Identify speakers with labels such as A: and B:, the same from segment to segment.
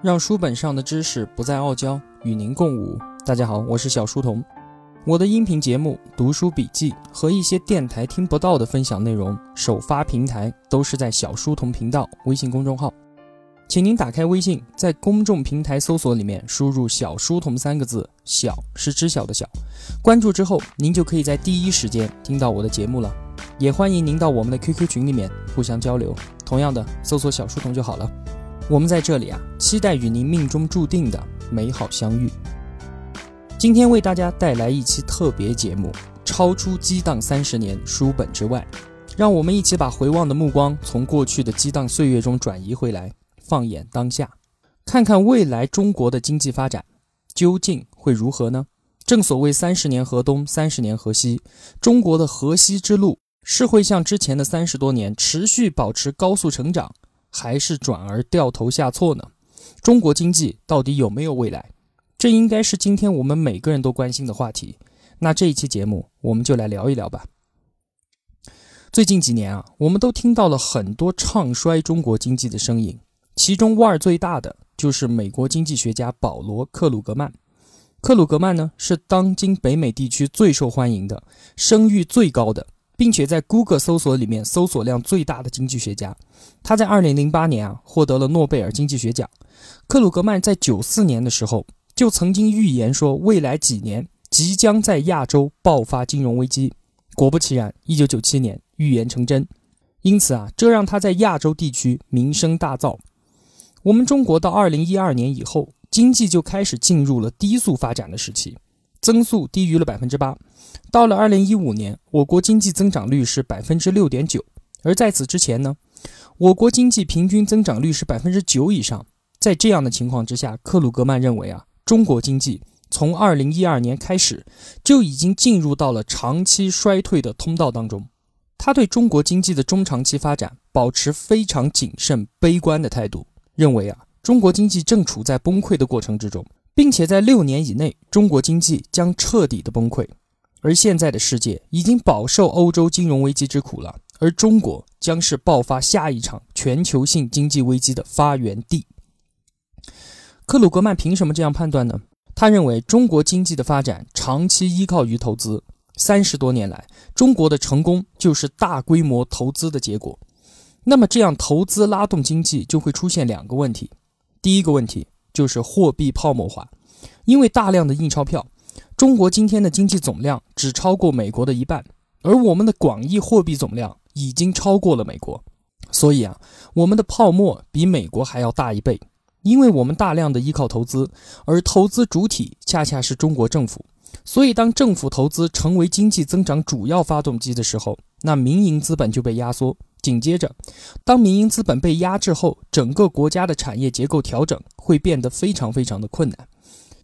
A: 让书本上的知识不再傲娇，与您共舞。大家好，我是小书童。我的音频节目、读书笔记和一些电台听不到的分享内容，首发平台都是在小书童频道微信公众号。请您打开微信，在公众平台搜索里面输入“小书童”三个字，小是知晓的小。关注之后，您就可以在第一时间听到我的节目了。也欢迎您到我们的 QQ 群里面互相交流。同样的，搜索“小书童”就好了。我们在这里啊，期待与您命中注定的美好相遇。今天为大家带来一期特别节目，超出激荡三十年书本之外，让我们一起把回望的目光从过去的激荡岁月中转移回来，放眼当下，看看未来中国的经济发展究竟会如何呢？正所谓三十年河东，三十年河西，中国的河西之路是会像之前的三十多年持续保持高速成长。还是转而掉头下挫呢？中国经济到底有没有未来？这应该是今天我们每个人都关心的话题。那这一期节目，我们就来聊一聊吧。最近几年啊，我们都听到了很多唱衰中国经济的声音，其中腕儿最大的就是美国经济学家保罗·克鲁格曼。克鲁格曼呢，是当今北美地区最受欢迎的、声誉最高的。并且在 Google 搜索里面搜索量最大的经济学家，他在2008年啊获得了诺贝尔经济学奖。克鲁格曼在94年的时候就曾经预言说，未来几年即将在亚洲爆发金融危机。果不其然，1997年预言成真。因此啊，这让他在亚洲地区名声大噪。我们中国到2012年以后，经济就开始进入了低速发展的时期。增速低于了百分之八，到了二零一五年，我国经济增长率是百分之六点九，而在此之前呢，我国经济平均增长率是百分之九以上。在这样的情况之下，克鲁格曼认为啊，中国经济从二零一二年开始就已经进入到了长期衰退的通道当中。他对中国经济的中长期发展保持非常谨慎、悲观的态度，认为啊，中国经济正处在崩溃的过程之中。并且在六年以内，中国经济将彻底的崩溃。而现在的世界已经饱受欧洲金融危机之苦了，而中国将是爆发下一场全球性经济危机的发源地。克鲁格曼凭什么这样判断呢？他认为中国经济的发展长期依靠于投资，三十多年来，中国的成功就是大规模投资的结果。那么这样投资拉动经济，就会出现两个问题。第一个问题。就是货币泡沫化，因为大量的印钞票，中国今天的经济总量只超过美国的一半，而我们的广义货币总量已经超过了美国，所以啊，我们的泡沫比美国还要大一倍，因为我们大量的依靠投资，而投资主体恰恰是中国政府，所以当政府投资成为经济增长主要发动机的时候，那民营资本就被压缩。紧接着，当民营资本被压制后，整个国家的产业结构调整会变得非常非常的困难。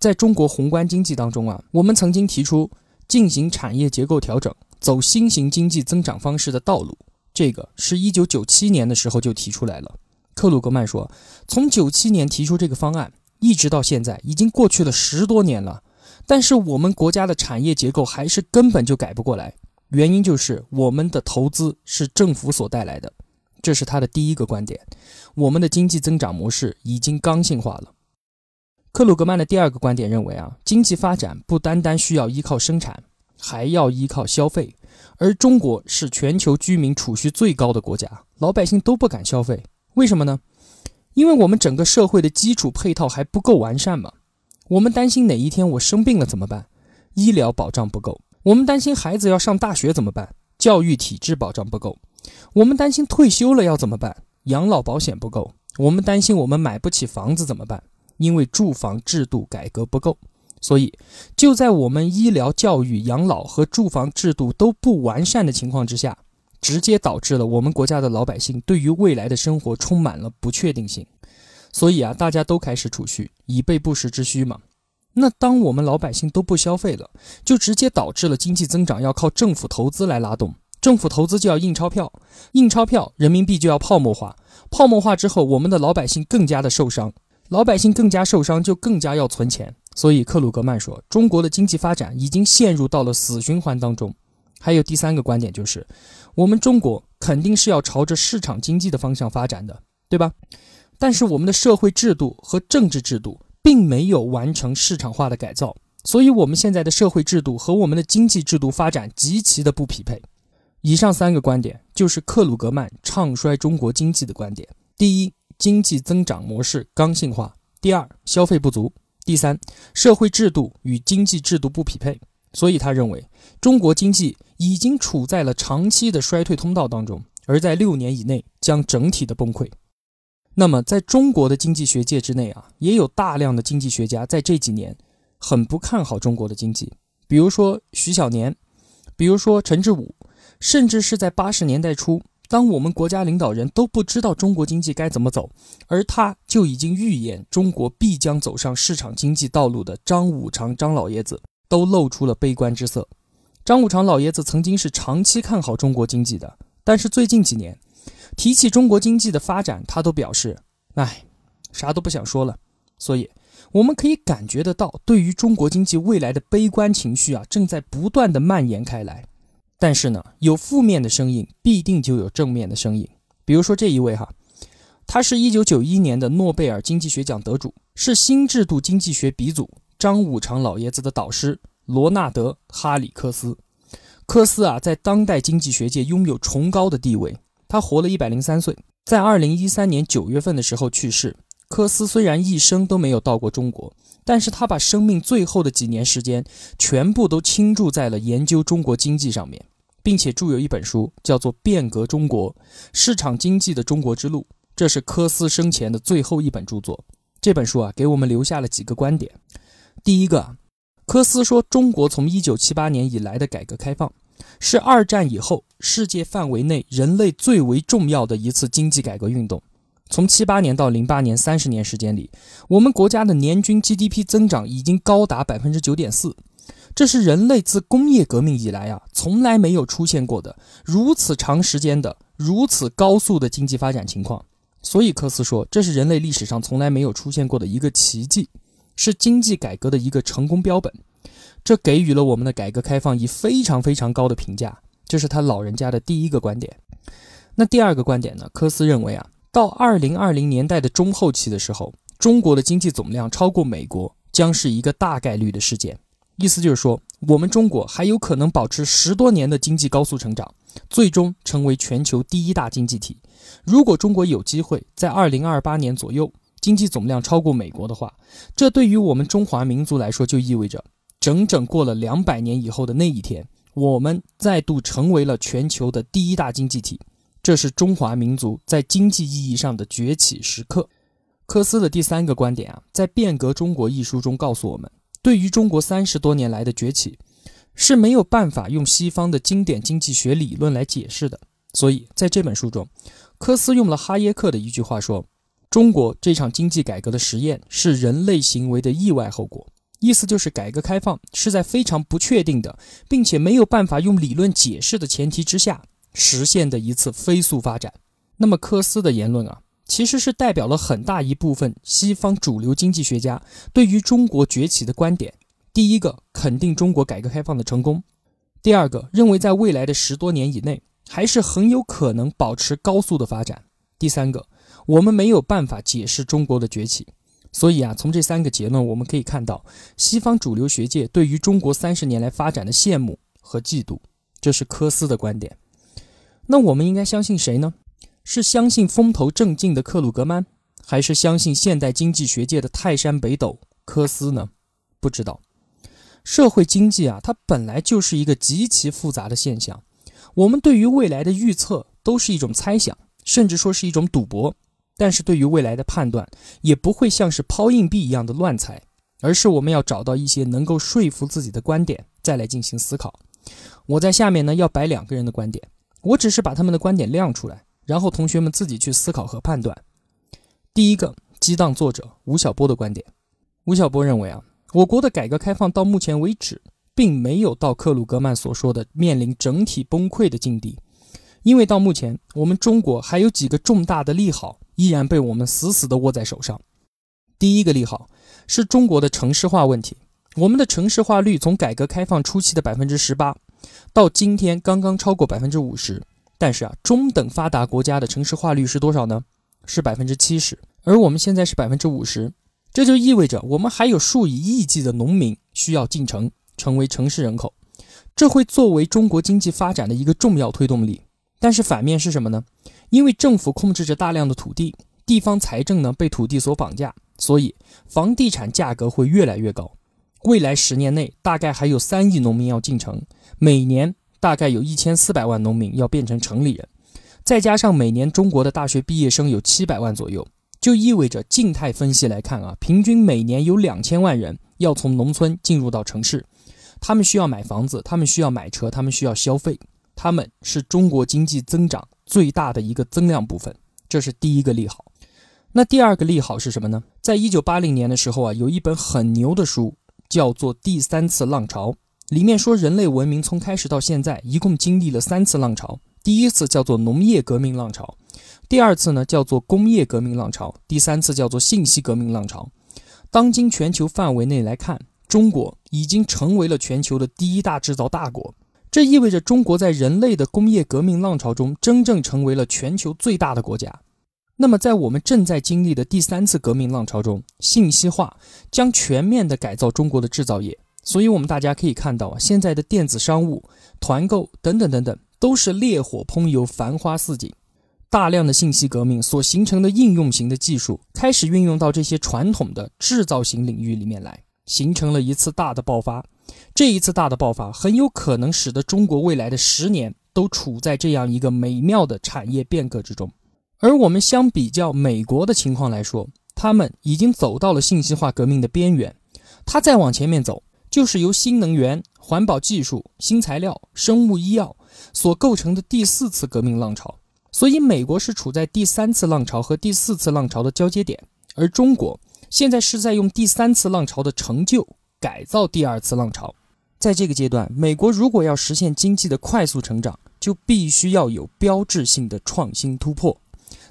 A: 在中国宏观经济当中啊，我们曾经提出进行产业结构调整，走新型经济增长方式的道路。这个是一九九七年的时候就提出来了。克鲁格曼说，从九七年提出这个方案，一直到现在，已经过去了十多年了，但是我们国家的产业结构还是根本就改不过来。原因就是我们的投资是政府所带来的，这是他的第一个观点。我们的经济增长模式已经刚性化了。克鲁格曼的第二个观点认为啊，经济发展不单单需要依靠生产，还要依靠消费。而中国是全球居民储蓄最高的国家，老百姓都不敢消费，为什么呢？因为我们整个社会的基础配套还不够完善嘛。我们担心哪一天我生病了怎么办？医疗保障不够。我们担心孩子要上大学怎么办？教育体制保障不够。我们担心退休了要怎么办？养老保险不够。我们担心我们买不起房子怎么办？因为住房制度改革不够。所以，就在我们医疗、教育、养老和住房制度都不完善的情况之下，直接导致了我们国家的老百姓对于未来的生活充满了不确定性。所以啊，大家都开始储蓄，以备不时之需嘛。那当我们老百姓都不消费了，就直接导致了经济增长要靠政府投资来拉动，政府投资就要印钞票，印钞票，人民币就要泡沫化，泡沫化之后，我们的老百姓更加的受伤，老百姓更加受伤，就更加要存钱。所以克鲁格曼说，中国的经济发展已经陷入到了死循环当中。还有第三个观点就是，我们中国肯定是要朝着市场经济的方向发展的，对吧？但是我们的社会制度和政治制度并没有完成市场化的改造，所以我们现在的社会制度和我们的经济制度发展极其的不匹配。以上三个观点就是克鲁格曼唱衰中国经济的观点：第一，经济增长模式刚性化；第二，消费不足；第三，社会制度与经济制度不匹配。所以他认为，中国经济已经处在了长期的衰退通道当中，而在六年以内将整体的崩溃。那么，在中国的经济学界之内啊，也有大量的经济学家在这几年很不看好中国的经济，比如说徐小年，比如说陈志武，甚至是在八十年代初，当我们国家领导人都不知道中国经济该怎么走，而他就已经预言中国必将走上市场经济道路的张五常张老爷子。都露出了悲观之色。张五常老爷子曾经是长期看好中国经济的，但是最近几年提起中国经济的发展，他都表示：“哎，啥都不想说了。”所以我们可以感觉得到，对于中国经济未来的悲观情绪啊，正在不断的蔓延开来。但是呢，有负面的声音，必定就有正面的声音。比如说这一位哈，他是一九九一年的诺贝尔经济学奖得主，是新制度经济学鼻祖。张五常老爷子的导师罗纳德·哈里克斯，科斯啊，在当代经济学界拥有崇高的地位。他活了一百零三岁，在二零一三年九月份的时候去世。科斯虽然一生都没有到过中国，但是他把生命最后的几年时间全部都倾注在了研究中国经济上面，并且著有一本书，叫做《变革中国：市场经济的中国之路》，这是科斯生前的最后一本著作。这本书啊，给我们留下了几个观点。第一个，科斯说，中国从一九七八年以来的改革开放，是二战以后世界范围内人类最为重要的一次经济改革运动。从七八年到零八年三十年时间里，我们国家的年均 GDP 增长已经高达百分之九点四，这是人类自工业革命以来啊从来没有出现过的如此长时间的如此高速的经济发展情况。所以科斯说，这是人类历史上从来没有出现过的一个奇迹。是经济改革的一个成功标本，这给予了我们的改革开放以非常非常高的评价。这是他老人家的第一个观点。那第二个观点呢？科斯认为啊，到二零二零年代的中后期的时候，中国的经济总量超过美国将是一个大概率的事件。意思就是说，我们中国还有可能保持十多年的经济高速成长，最终成为全球第一大经济体。如果中国有机会在二零二八年左右，经济总量超过美国的话，这对于我们中华民族来说，就意味着整整过了两百年以后的那一天，我们再度成为了全球的第一大经济体。这是中华民族在经济意义上的崛起时刻。科斯的第三个观点啊，在《变革中国》一书中告诉我们，对于中国三十多年来的崛起，是没有办法用西方的经典经济学理论来解释的。所以在这本书中，科斯用了哈耶克的一句话说。中国这场经济改革的实验是人类行为的意外后果，意思就是改革开放是在非常不确定的，并且没有办法用理论解释的前提之下实现的一次飞速发展。那么科斯的言论啊，其实是代表了很大一部分西方主流经济学家对于中国崛起的观点。第一个，肯定中国改革开放的成功；第二个，认为在未来的十多年以内，还是很有可能保持高速的发展；第三个。我们没有办法解释中国的崛起，所以啊，从这三个结论我们可以看到，西方主流学界对于中国三十年来发展的羡慕和嫉妒，这是科斯的观点。那我们应该相信谁呢？是相信风头正劲的克鲁格曼，还是相信现代经济学界的泰山北斗科斯呢？不知道。社会经济啊，它本来就是一个极其复杂的现象，我们对于未来的预测都是一种猜想，甚至说是一种赌博。但是对于未来的判断，也不会像是抛硬币一样的乱猜，而是我们要找到一些能够说服自己的观点，再来进行思考。我在下面呢要摆两个人的观点，我只是把他们的观点亮出来，然后同学们自己去思考和判断。第一个，激荡作者吴晓波的观点，吴晓波认为啊，我国的改革开放到目前为止，并没有到克鲁格曼所说的面临整体崩溃的境地，因为到目前我们中国还有几个重大的利好。依然被我们死死地握在手上。第一个利好是中国的城市化问题。我们的城市化率从改革开放初期的百分之十八，到今天刚刚超过百分之五十。但是啊，中等发达国家的城市化率是多少呢？是百分之七十。而我们现在是百分之五十，这就意味着我们还有数以亿计的农民需要进城，成为城市人口。这会作为中国经济发展的一个重要推动力。但是反面是什么呢？因为政府控制着大量的土地，地方财政呢被土地所绑架，所以房地产价格会越来越高。未来十年内，大概还有三亿农民要进城，每年大概有一千四百万农民要变成城里人，再加上每年中国的大学毕业生有七百万左右，就意味着静态分析来看啊，平均每年有两千万人要从农村进入到城市，他们需要买房子，他们需要买车，他们需要消费。他们是中国经济增长最大的一个增量部分，这是第一个利好。那第二个利好是什么呢？在一九八零年的时候啊，有一本很牛的书，叫做《第三次浪潮》，里面说人类文明从开始到现在一共经历了三次浪潮。第一次叫做农业革命浪潮，第二次呢叫做工业革命浪潮，第三次叫做信息革命浪潮。当今全球范围内来看，中国已经成为了全球的第一大制造大国。这意味着中国在人类的工业革命浪潮中真正成为了全球最大的国家。那么，在我们正在经历的第三次革命浪潮中，信息化将全面的改造中国的制造业。所以，我们大家可以看到啊，现在的电子商务、团购等等等等，都是烈火烹油、繁花似锦。大量的信息革命所形成的应用型的技术，开始运用到这些传统的制造型领域里面来，形成了一次大的爆发。这一次大的爆发很有可能使得中国未来的十年都处在这样一个美妙的产业变革之中，而我们相比较美国的情况来说，他们已经走到了信息化革命的边缘，它再往前面走，就是由新能源、环保技术、新材料、生物医药所构成的第四次革命浪潮。所以，美国是处在第三次浪潮和第四次浪潮的交接点，而中国现在是在用第三次浪潮的成就。改造第二次浪潮，在这个阶段，美国如果要实现经济的快速成长，就必须要有标志性的创新突破。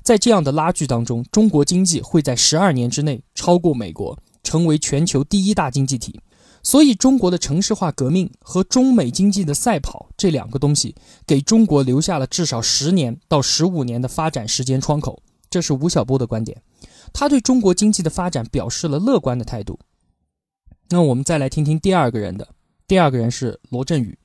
A: 在这样的拉锯当中，中国经济会在十二年之内超过美国，成为全球第一大经济体。所以，中国的城市化革命和中美经济的赛跑这两个东西，给中国留下了至少十年到十五年的发展时间窗口。这是吴晓波的观点，他对中国经济的发展表示了乐观的态度。那我们再来听听第二个人的，第二个人是罗振宇，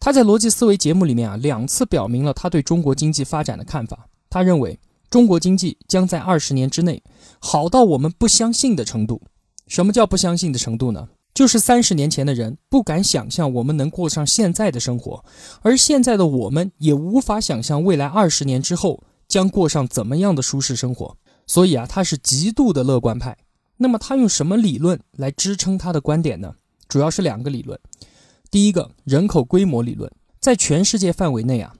A: 他在逻辑思维节目里面啊两次表明了他对中国经济发展的看法。他认为中国经济将在二十年之内好到我们不相信的程度。什么叫不相信的程度呢？就是三十年前的人不敢想象我们能过上现在的生活，而现在的我们也无法想象未来二十年之后将过上怎么样的舒适生活。所以啊，他是极度的乐观派。那么他用什么理论来支撑他的观点呢？主要是两个理论。第一个，人口规模理论，在全世界范围内啊，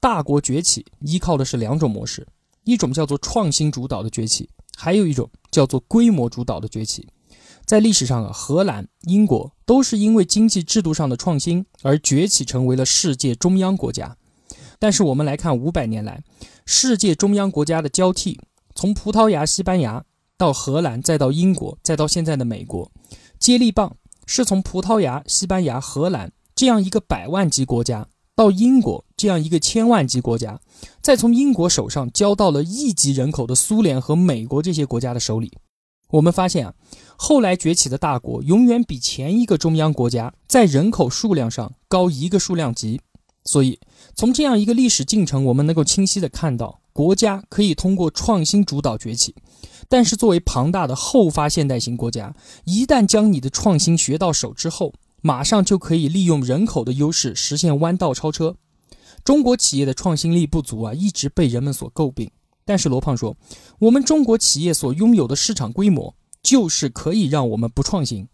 A: 大国崛起依靠的是两种模式，一种叫做创新主导的崛起，还有一种叫做规模主导的崛起。在历史上啊，荷兰、英国都是因为经济制度上的创新而崛起成为了世界中央国家。但是我们来看五百年来，世界中央国家的交替，从葡萄牙、西班牙。到荷兰，再到英国，再到现在的美国，接力棒是从葡萄牙、西班牙、荷兰这样一个百万级国家，到英国这样一个千万级国家，再从英国手上交到了亿级人口的苏联和美国这些国家的手里。我们发现啊，后来崛起的大国永远比前一个中央国家在人口数量上高一个数量级。所以，从这样一个历史进程，我们能够清晰的看到，国家可以通过创新主导崛起。但是，作为庞大的后发现代型国家，一旦将你的创新学到手之后，马上就可以利用人口的优势实现弯道超车。中国企业的创新力不足啊，一直被人们所诟病。但是罗胖说，我们中国企业所拥有的市场规模，就是可以让我们不创新。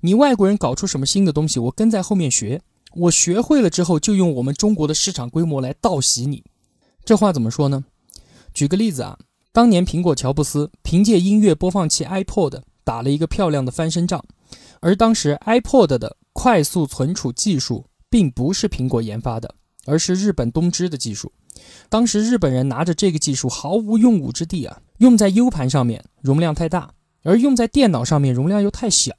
A: 你外国人搞出什么新的东西，我跟在后面学。我学会了之后，就用我们中国的市场规模来倒袭你。这话怎么说呢？举个例子啊。当年苹果乔布斯凭借音乐播放器 iPod 打了一个漂亮的翻身仗，而当时 iPod 的快速存储技术并不是苹果研发的，而是日本东芝的技术。当时日本人拿着这个技术毫无用武之地啊，用在 U 盘上面容量太大，而用在电脑上面容量又太小，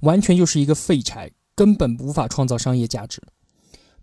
A: 完全就是一个废柴，根本无法创造商业价值。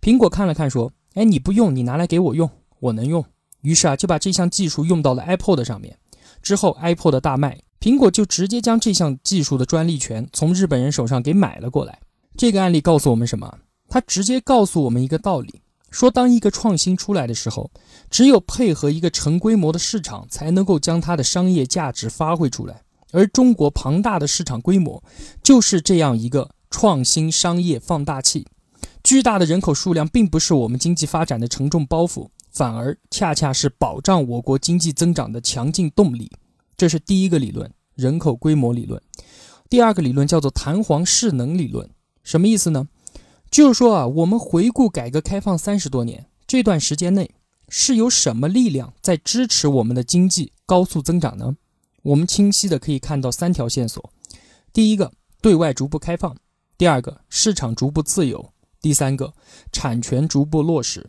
A: 苹果看了看说：“哎，你不用，你拿来给我用，我能用。”于是啊，就把这项技术用到了 iPod 上面，之后 iPod 大卖，苹果就直接将这项技术的专利权从日本人手上给买了过来。这个案例告诉我们什么？它直接告诉我们一个道理：说当一个创新出来的时候，只有配合一个成规模的市场，才能够将它的商业价值发挥出来。而中国庞大的市场规模，就是这样一个创新商业放大器。巨大的人口数量并不是我们经济发展的沉重包袱，反而恰恰是保障我国经济增长的强劲动力。这是第一个理论，人口规模理论。第二个理论叫做弹簧势能理论，什么意思呢？就是说啊，我们回顾改革开放三十多年这段时间内，是有什么力量在支持我们的经济高速增长呢？我们清晰的可以看到三条线索：第一个，对外逐步开放；第二个，市场逐步自由。第三个，产权逐步落实，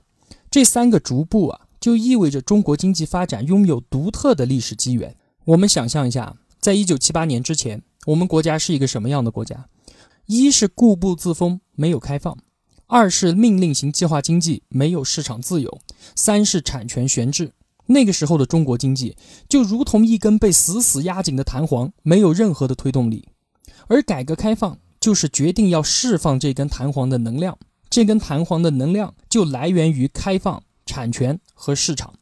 A: 这三个逐步啊，就意味着中国经济发展拥有独特的历史机缘。我们想象一下，在一九七八年之前，我们国家是一个什么样的国家？一是固步自封，没有开放；二是命令型计划经济，没有市场自由；三是产权悬置。那个时候的中国经济就如同一根被死死压紧的弹簧，没有任何的推动力。而改革开放就是决定要释放这根弹簧的能量。这根弹簧的能量就来源于开放、产权和市场，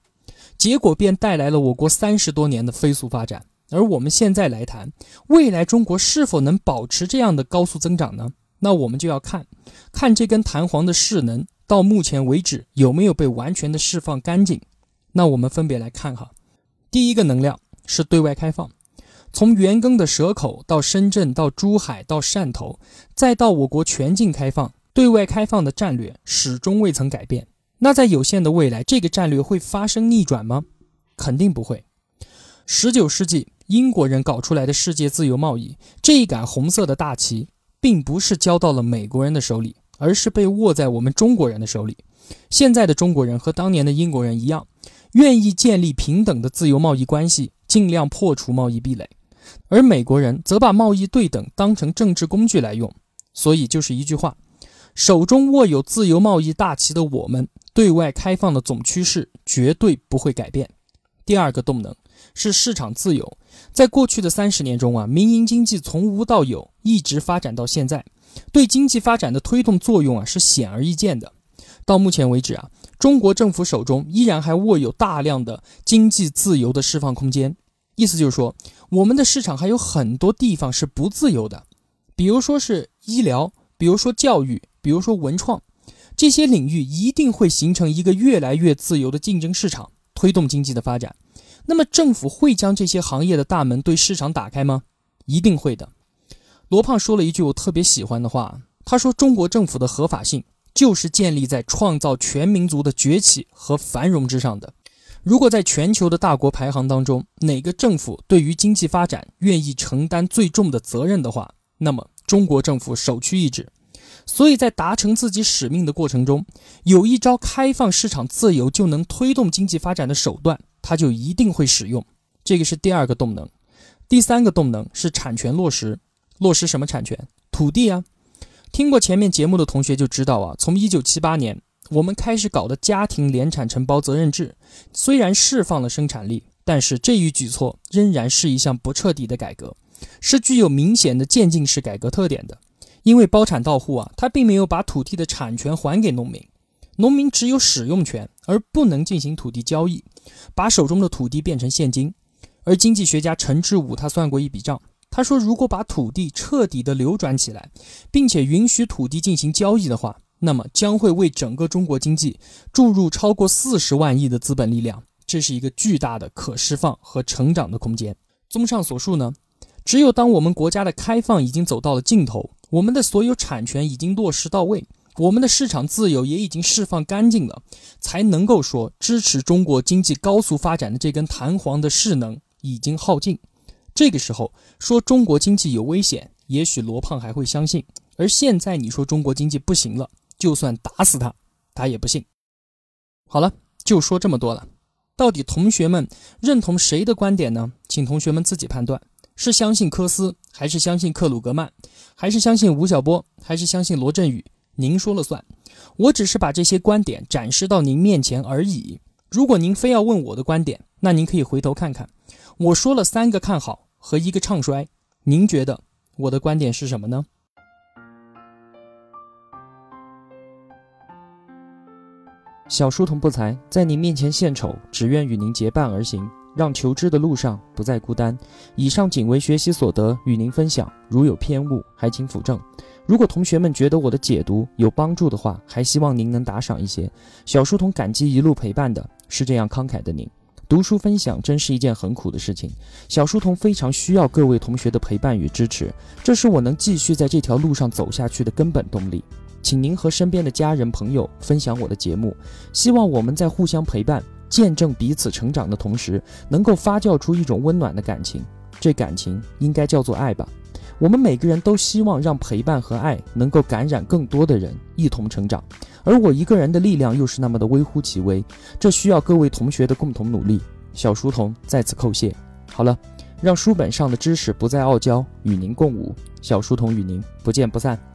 A: 结果便带来了我国三十多年的飞速发展。而我们现在来谈未来中国是否能保持这样的高速增长呢？那我们就要看看这根弹簧的势能到目前为止有没有被完全的释放干净。那我们分别来看哈，第一个能量是对外开放，从原庚的蛇口到深圳到珠海到汕头，再到我国全境开放。对外开放的战略始终未曾改变。那在有限的未来，这个战略会发生逆转吗？肯定不会。十九世纪英国人搞出来的世界自由贸易这一杆红色的大旗，并不是交到了美国人的手里，而是被握在我们中国人的手里。现在的中国人和当年的英国人一样，愿意建立平等的自由贸易关系，尽量破除贸易壁垒；而美国人则把贸易对等当成政治工具来用。所以就是一句话。手中握有自由贸易大旗的我们，对外开放的总趋势绝对不会改变。第二个动能是市场自由。在过去的三十年中啊，民营经济从无到有，一直发展到现在，对经济发展的推动作用啊是显而易见的。到目前为止啊，中国政府手中依然还握有大量的经济自由的释放空间。意思就是说，我们的市场还有很多地方是不自由的，比如说是医疗，比如说教育。比如说文创这些领域一定会形成一个越来越自由的竞争市场，推动经济的发展。那么政府会将这些行业的大门对市场打开吗？一定会的。罗胖说了一句我特别喜欢的话，他说：“中国政府的合法性就是建立在创造全民族的崛起和繁荣之上的。如果在全球的大国排行当中，哪个政府对于经济发展愿意承担最重的责任的话，那么中国政府首屈一指。”所以在达成自己使命的过程中，有一招开放市场自由就能推动经济发展的手段，他就一定会使用。这个是第二个动能。第三个动能是产权落实。落实什么产权？土地啊！听过前面节目的同学就知道啊，从一九七八年我们开始搞的家庭联产承包责任制，虽然释放了生产力，但是这一举措仍然是一项不彻底的改革，是具有明显的渐进式改革特点的。因为包产到户啊，他并没有把土地的产权还给农民，农民只有使用权，而不能进行土地交易，把手中的土地变成现金。而经济学家陈志武他算过一笔账，他说，如果把土地彻底的流转起来，并且允许土地进行交易的话，那么将会为整个中国经济注入超过四十万亿的资本力量，这是一个巨大的可释放和成长的空间。综上所述呢，只有当我们国家的开放已经走到了尽头。我们的所有产权已经落实到位，我们的市场自由也已经释放干净了，才能够说支持中国经济高速发展的这根弹簧的势能已经耗尽。这个时候说中国经济有危险，也许罗胖还会相信。而现在你说中国经济不行了，就算打死他，他也不信。好了，就说这么多了。到底同学们认同谁的观点呢？请同学们自己判断。是相信科斯，还是相信克鲁格曼，还是相信吴晓波，还是相信罗振宇？您说了算。我只是把这些观点展示到您面前而已。如果您非要问我的观点，那您可以回头看看，我说了三个看好和一个唱衰，您觉得我的观点是什么呢？小书童不才，在您面前献丑，只愿与您结伴而行，让求知的路上不再孤单。以上仅为学习所得，与您分享，如有偏误，还请斧正。如果同学们觉得我的解读有帮助的话，还希望您能打赏一些。小书童感激一路陪伴的是这样慷慨的您。读书分享真是一件很苦的事情，小书童非常需要各位同学的陪伴与支持，这是我能继续在这条路上走下去的根本动力。请您和身边的家人朋友分享我的节目，希望我们在互相陪伴、见证彼此成长的同时，能够发酵出一种温暖的感情。这感情应该叫做爱吧。我们每个人都希望让陪伴和爱能够感染更多的人，一同成长。而我一个人的力量又是那么的微乎其微，这需要各位同学的共同努力。小书童在此叩谢。好了，让书本上的知识不再傲娇，与您共舞。小书童与您不见不散。